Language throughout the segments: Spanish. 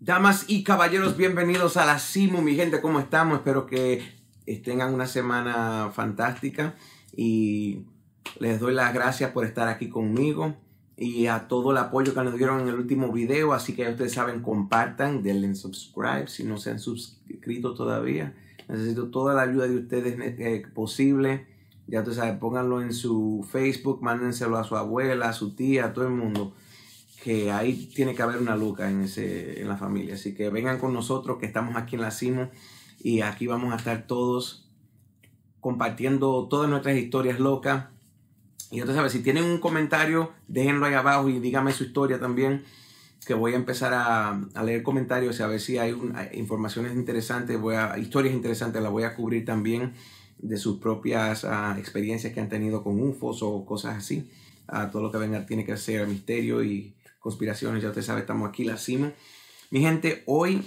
Damas y caballeros, bienvenidos a la CIMU, mi gente, ¿cómo estamos? Espero que tengan una semana fantástica y les doy las gracias por estar aquí conmigo y a todo el apoyo que nos dieron en el último video, así que ustedes saben, compartan, denle subscribe si no se han suscrito todavía. Necesito toda la ayuda de ustedes eh, posible. Ya ustedes saben, pónganlo en su Facebook, mándenselo a su abuela, a su tía, a todo el mundo que ahí tiene que haber una luca en, ese, en la familia. Así que vengan con nosotros, que estamos aquí en la CIMO y aquí vamos a estar todos compartiendo todas nuestras historias locas. Y ustedes saben, si tienen un comentario, déjenlo ahí abajo y díganme su historia también, que voy a empezar a, leer comentarios a ver si hay, informaciones interesantes, voy a, historias interesantes, las voy a cubrir también de sus propias ah, experiencias que han tenido con UFOs o cosas así. a todo lo que venga tiene que ser misterio y conspiraciones, ya usted sabe, estamos aquí, la CIMO. Mi gente, hoy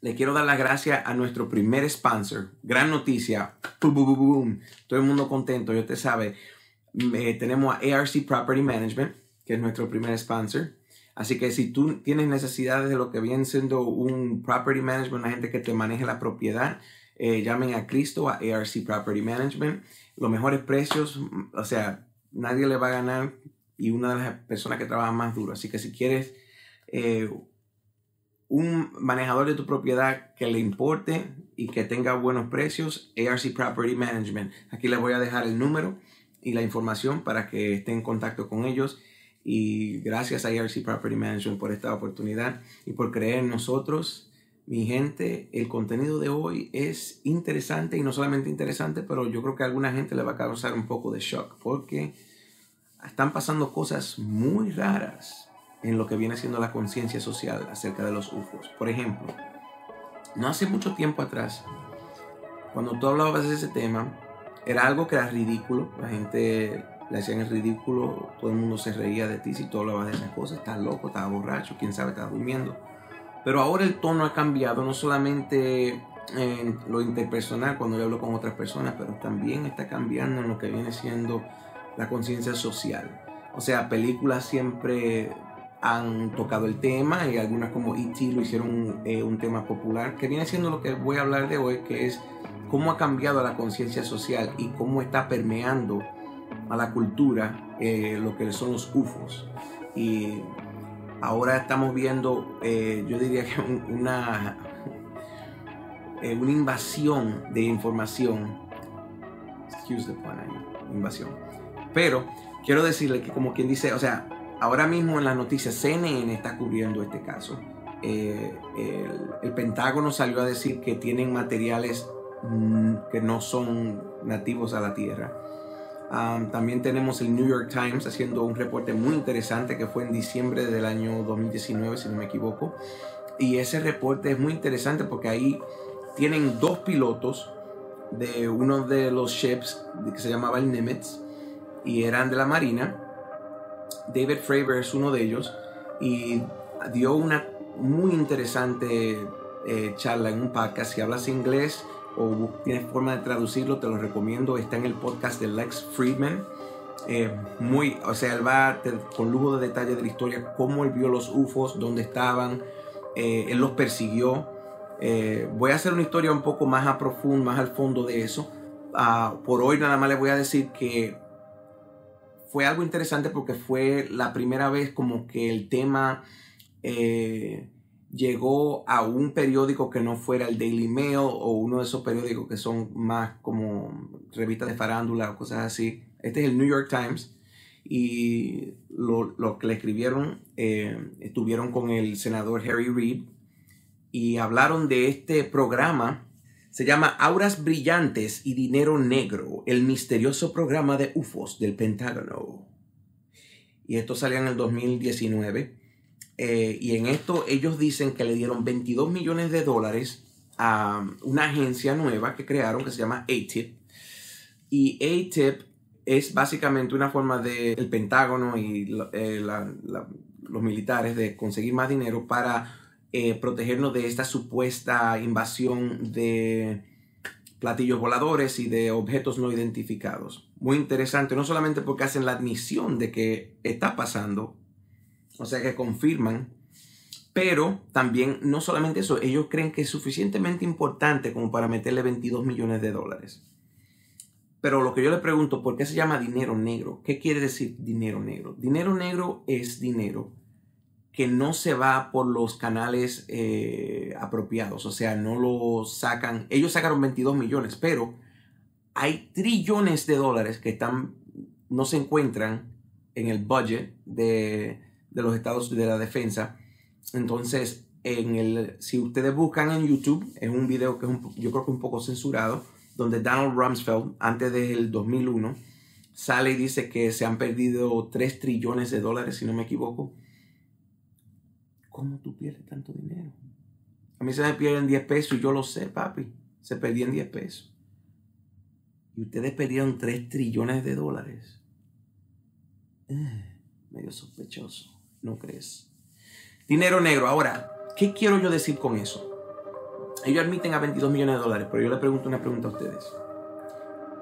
le quiero dar las gracias a nuestro primer sponsor. Gran noticia. Todo el mundo contento, ya usted sabe. tenemos a ARC Property Management, que es nuestro primer sponsor. Así que si tú tienes necesidades de lo que viene siendo un property management, una gente que te maneje la propiedad, eh, llamen a Cristo, a ARC Property Management. Los mejores precios, o sea, nadie le va a ganar y una de las personas que trabaja más duro. Así que si quieres eh, un manejador de tu propiedad que le importe y que tenga buenos precios, ARC Property Management. Aquí les voy a dejar el número y la información para que estén en contacto con ellos. Y gracias a ARC Property Management por esta oportunidad y por creer en nosotros. Mi gente, el contenido de hoy es interesante y no solamente interesante, pero yo creo que a alguna gente le va a causar un poco de shock porque están pasando cosas muy raras en lo que viene siendo la conciencia social acerca de los UFOs. Por ejemplo, no hace mucho tiempo atrás, cuando tú hablabas de ese tema, era algo que era ridículo. La gente le hacían el ridículo, todo el mundo se reía de ti si tú hablabas de esas cosas. Estás loco, estás borracho, quién sabe, estás durmiendo. Pero ahora el tono ha cambiado, no solamente en lo interpersonal cuando yo hablo con otras personas, pero también está cambiando en lo que viene siendo la conciencia social. O sea, películas siempre han tocado el tema y algunas como E.T. lo hicieron eh, un tema popular, que viene siendo lo que voy a hablar de hoy, que es cómo ha cambiado la conciencia social y cómo está permeando a la cultura eh, lo que son los UFOs. Y ahora estamos viendo, eh, yo diría que una, una invasión de información. Excuse the pun invasión pero quiero decirle que como quien dice, o sea, ahora mismo en las noticias CNN está cubriendo este caso. Eh, el, Pentágono salió a decir que tienen materiales mm, que no son nativos a la Tierra. también tenemos el New York Times haciendo un reporte muy interesante que fue en diciembre del año 2019, si no me equivoco. Y ese reporte es muy interesante porque ahí tienen dos pilotos de uno de los ships que se llamaba el Nimitz y eran de la Marina. David Fravor es uno de ellos y dio una muy interesante eh, charla en un podcast. Si hablas inglés o tienes forma de traducirlo, te lo recomiendo. Está en el podcast de Lex Friedman. Eh, muy, o sea, él va con lujo de detalle de la historia, cómo él vio los UFOs, dónde estaban, eh, él los persiguió. voy a hacer una historia un poco más a profundo, más al fondo de eso. Ah, por hoy nada más les voy a decir que fue algo interesante porque fue la primera vez como que el tema eh, llegó a un periódico que no fuera el Daily Mail o uno de esos periódicos que son más como revistas de farándula o cosas así. Este es el New York Times y lo, que le escribieron eh, estuvieron con el senador Harry Reid y hablaron de este programa se llama Auras Brillantes y Dinero Negro, el misterioso programa de UFOs del Pentágono. Y esto salió en el 2019. Eh, y en esto ellos dicen que le dieron 22 millones de dólares a una agencia nueva que crearon que se llama ATIP. Y ATIP es básicamente una forma del Pentágono y eh, los militares de conseguir más dinero para eh, protegernos de esta supuesta invasión de platillos voladores y de objetos no identificados. Muy interesante, no solamente porque hacen la admisión de que está pasando, o sea que confirman, Pero también, no solamente eso, ellos creen que es suficientemente importante como para meterle 22 millones de dólares. Pero lo que yo le pregunto, ¿por qué se llama dinero negro? ¿Qué quiere decir dinero negro? Dinero negro es dinero que no se va por los canales eh, apropiados, o sea, no lo sacan, ellos sacaron 22 millones, pero hay trillones de dólares que están, no se encuentran en el budget de, los estados de la defensa. Entonces, en el, si ustedes buscan en YouTube, es un video que es yo creo que un poco censurado, donde Donald Rumsfeld, antes del 2001, sale y dice que se han perdido 3 trillones de dólares, si no me equivoco. ¿Cómo tú pierdes tanto dinero? A mí se me pierden 10 pesos y yo lo sé, papi. Se perdían 10 pesos. Y ustedes perdieron 3 trillones de dólares. Eh, medio sospechoso, ¿no crees? Dinero negro. Ahora, ¿qué quiero yo decir con eso? Ellos admiten a 22 millones de dólares, pero yo le pregunto una pregunta a ustedes.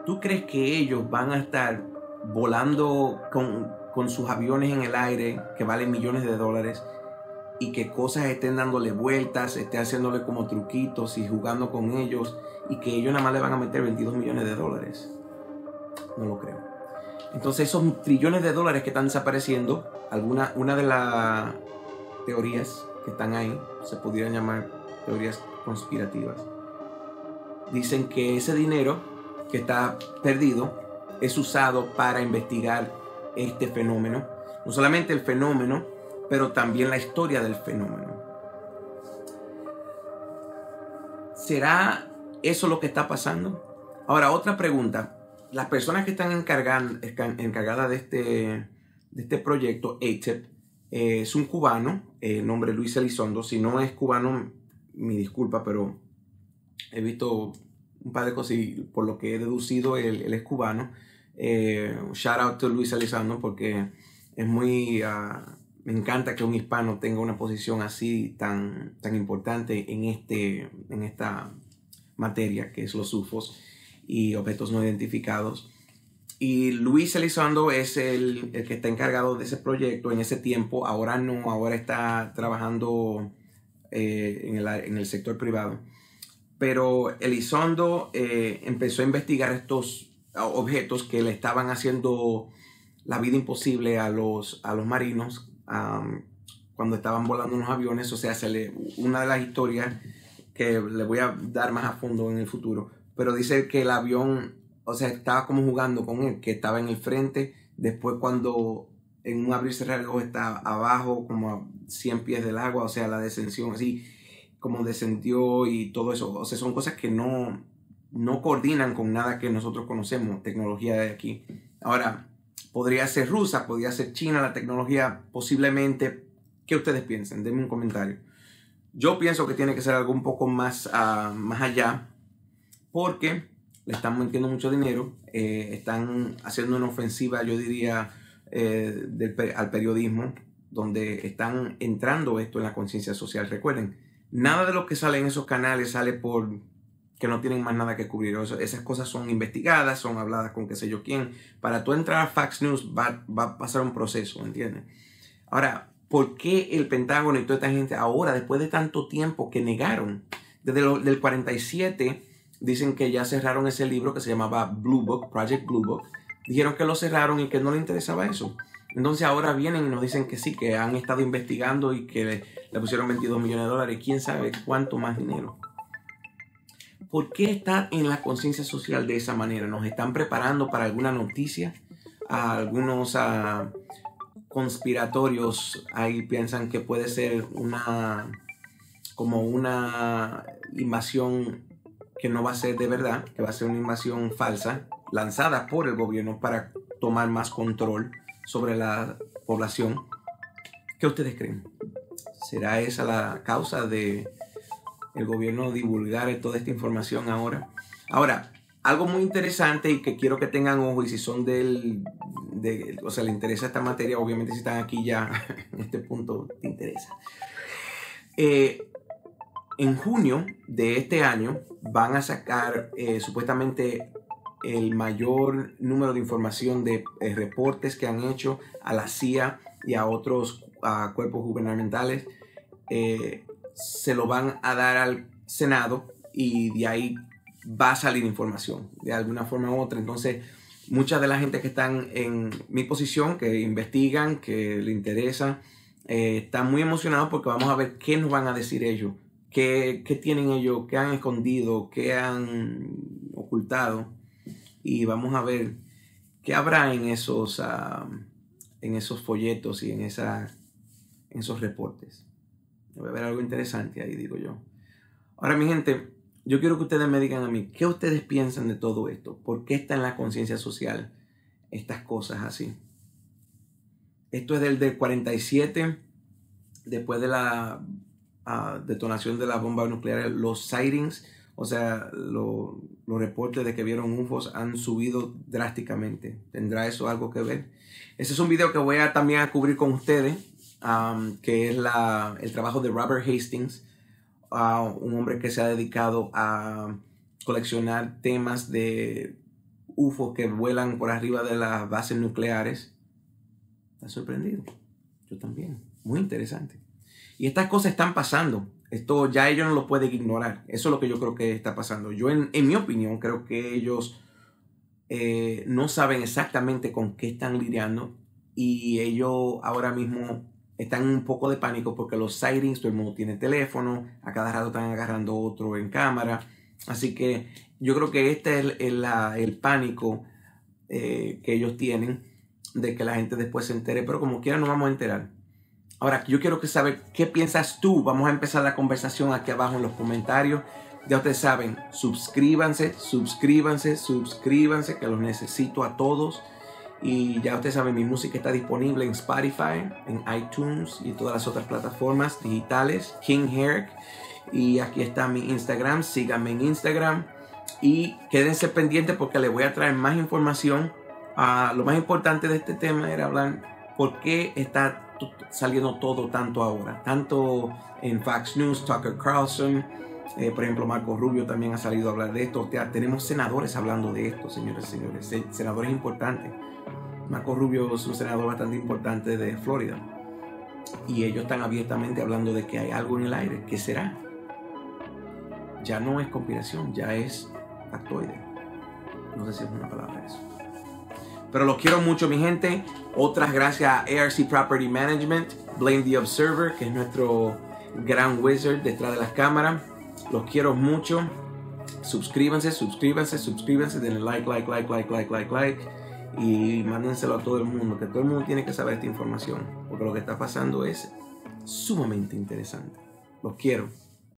¿Tú crees que ellos van a estar volando con, sus aviones en el aire que valen millones de dólares y que cosas estén dándole vueltas, estén haciéndole como truquitos y jugando con ellos y que ellos nada más le van a meter 22 millones de dólares? No lo creo. Entonces esos trillones de dólares que están desapareciendo, alguna, una de las teorías que están ahí, se pudieran llamar teorías conspirativas, dicen que ese dinero que está perdido es usado para investigar este fenómeno. No solamente el fenómeno, pero también la historia del fenómeno. ¿Será eso lo que está pasando? Ahora, otra pregunta. Las personas que están encargadas de este, de este proyecto, ATEP, eh, es un cubano, el nombre Luis Elizondo. Si no es cubano, mi disculpa, pero he visto un par de cosas y por lo que he deducido, él, es cubano. Eh, shout out to Luis Elizondo porque es muy... Ah, me encanta que un hispano tenga una posición así tan, tan importante en, este, en esta materia que es los UFOs y objetos no identificados. Y Luis Elizondo es el, el, que está encargado de ese proyecto en ese tiempo. Ahora no, ahora está trabajando eh, en, el, sector privado. Pero Elizondo eh, empezó a investigar estos objetos que le estaban haciendo la vida imposible a los, a los marinos cuando estaban volando unos aviones. O sea, se le, una de las historias que le voy a dar más a fondo en el futuro, pero dice que el avión, o sea, estaba como jugando con él, que estaba en el frente, después cuando en un abrir y cerrar está abajo, como a 100 pies del agua, o sea, la descensión así, como descendió y todo eso. O sea, son cosas que no, no coordinan con nada que nosotros conocemos, tecnología de aquí. Ahora, podría ser rusa, podría ser china la tecnología, posiblemente. ¿Qué ustedes piensan? Denme un comentario. Yo pienso que tiene que ser algo un poco más, uh, más allá, porque le están metiendo mucho dinero, eh, están haciendo una ofensiva, yo diría, eh, al periodismo, donde están entrando esto en la conciencia social. Recuerden, nada de lo que sale en esos canales sale por que no tienen más nada que cubrir. esas cosas son investigadas, son habladas con qué sé yo quién. Para tú entrar a Fax News va, a pasar un proceso, ¿entiendes? Ahora, ¿por qué el Pentágono y toda esta gente ahora, después de tanto tiempo que negaron? Desde el 47 dicen que ya cerraron ese libro que se llamaba Blue Book, Project Blue Book, dijeron que lo cerraron y que no le interesaba eso. Entonces ahora vienen y nos dicen que sí, que han estado investigando y que le, pusieron 22 millones de dólares. ¿Quién sabe cuánto más dinero? ¿Por qué está en la conciencia social de esa manera? ¿Nos están preparando para alguna noticia? algunos ah, conspiratorios ahí piensan que puede ser una como una invasión que no va a ser de verdad, que va a ser una invasión falsa lanzada por el gobierno para tomar más control sobre la población. ¿Qué ustedes creen? ¿Será esa la causa de el gobierno divulgar toda esta información ahora? Ahora, algo muy interesante y que quiero que tengan ojo y si son del, de, o sea, le interesa esta materia, obviamente si están aquí ya en este punto te interesa. Eh, en junio de este año van a sacar eh, supuestamente el mayor número de información de eh, reportes que han hecho a la CIA y a otros cuerpos gubernamentales se lo van a dar al Senado y de ahí va a salir información de alguna forma u otra. Entonces, mucha de la gente que están en mi posición, que investigan, que le interesa, eh, están muy emocionados porque vamos a ver qué nos van a decir ellos, qué, qué tienen ellos, qué han escondido, qué han ocultado. Y vamos a ver qué habrá en esos, ah, en esos folletos y en, en esos reportes. A haber algo interesante ahí, digo yo. Ahora, mi gente, yo quiero que ustedes me digan a mí, ¿qué ustedes piensan de todo esto? ¿Por qué está en la conciencia social estas cosas así? Esto es del, del 47, después de la ah, detonación de la bomba nuclear, los sightings, o sea, los reportes de que vieron UFOs han subido drásticamente. ¿Tendrá eso algo que ver? Ese es un video que voy a también a cubrir con ustedes, que es la, el trabajo de Robert Hastings, un hombre que se ha dedicado a coleccionar temas de UFO que vuelan por arriba de las bases nucleares. Está sorprendido. Yo también. Muy interesante. Y estas cosas están pasando. Esto ya ellos no lo pueden ignorar. Eso es lo que yo creo que está pasando. Yo, en, mi opinión, creo que ellos eh, no saben exactamente con qué están lidiando. Y ellos ahora mismo están un poco de pánico porque los sightings, todo el mundo tiene teléfono, a cada rato están agarrando otro en cámara. Así que yo creo que este es el, el, pánico eh, que ellos tienen de que la gente después se entere, pero como quiera no vamos a enterar. Ahora, yo quiero que saber qué piensas tú. Vamos a empezar la conversación aquí abajo en los comentarios. Ya ustedes saben, suscríbanse, suscríbanse, suscríbanse, que los necesito a todos. Y ya ustedes saben, mi música está disponible en Spotify, en iTunes y todas las otras plataformas digitales. King Herrick. Y aquí está mi Instagram. Síganme en Instagram. Y quédense pendientes porque les voy a traer más información. Ah, lo más importante de este tema era hablar por qué está saliendo todo tanto ahora. Tanto en Fox News, Tucker Carlson. Eh, por ejemplo, Marco Rubio también ha salido a hablar de esto. tenemos senadores hablando de esto, señores y señores. Senadores importantes. Marco Rubio es un senador bastante importante de Florida. Y ellos están abiertamente hablando de que hay algo en el aire. ¿Qué será? Ya no es conspiración, ya es factoide. No sé si es una palabra eso. Pero los quiero mucho, mi gente. Otras gracias a ARC Property Management, Blame the Observer, que es nuestro gran wizard detrás de las cámaras. Los quiero mucho. Suscríbanse, suscríbanse, suscríbanse, denle like, like, like, like, like, like, like y mándenselo a todo el mundo, que todo el mundo tiene que saber esta información, porque lo que está pasando es sumamente interesante. Los quiero.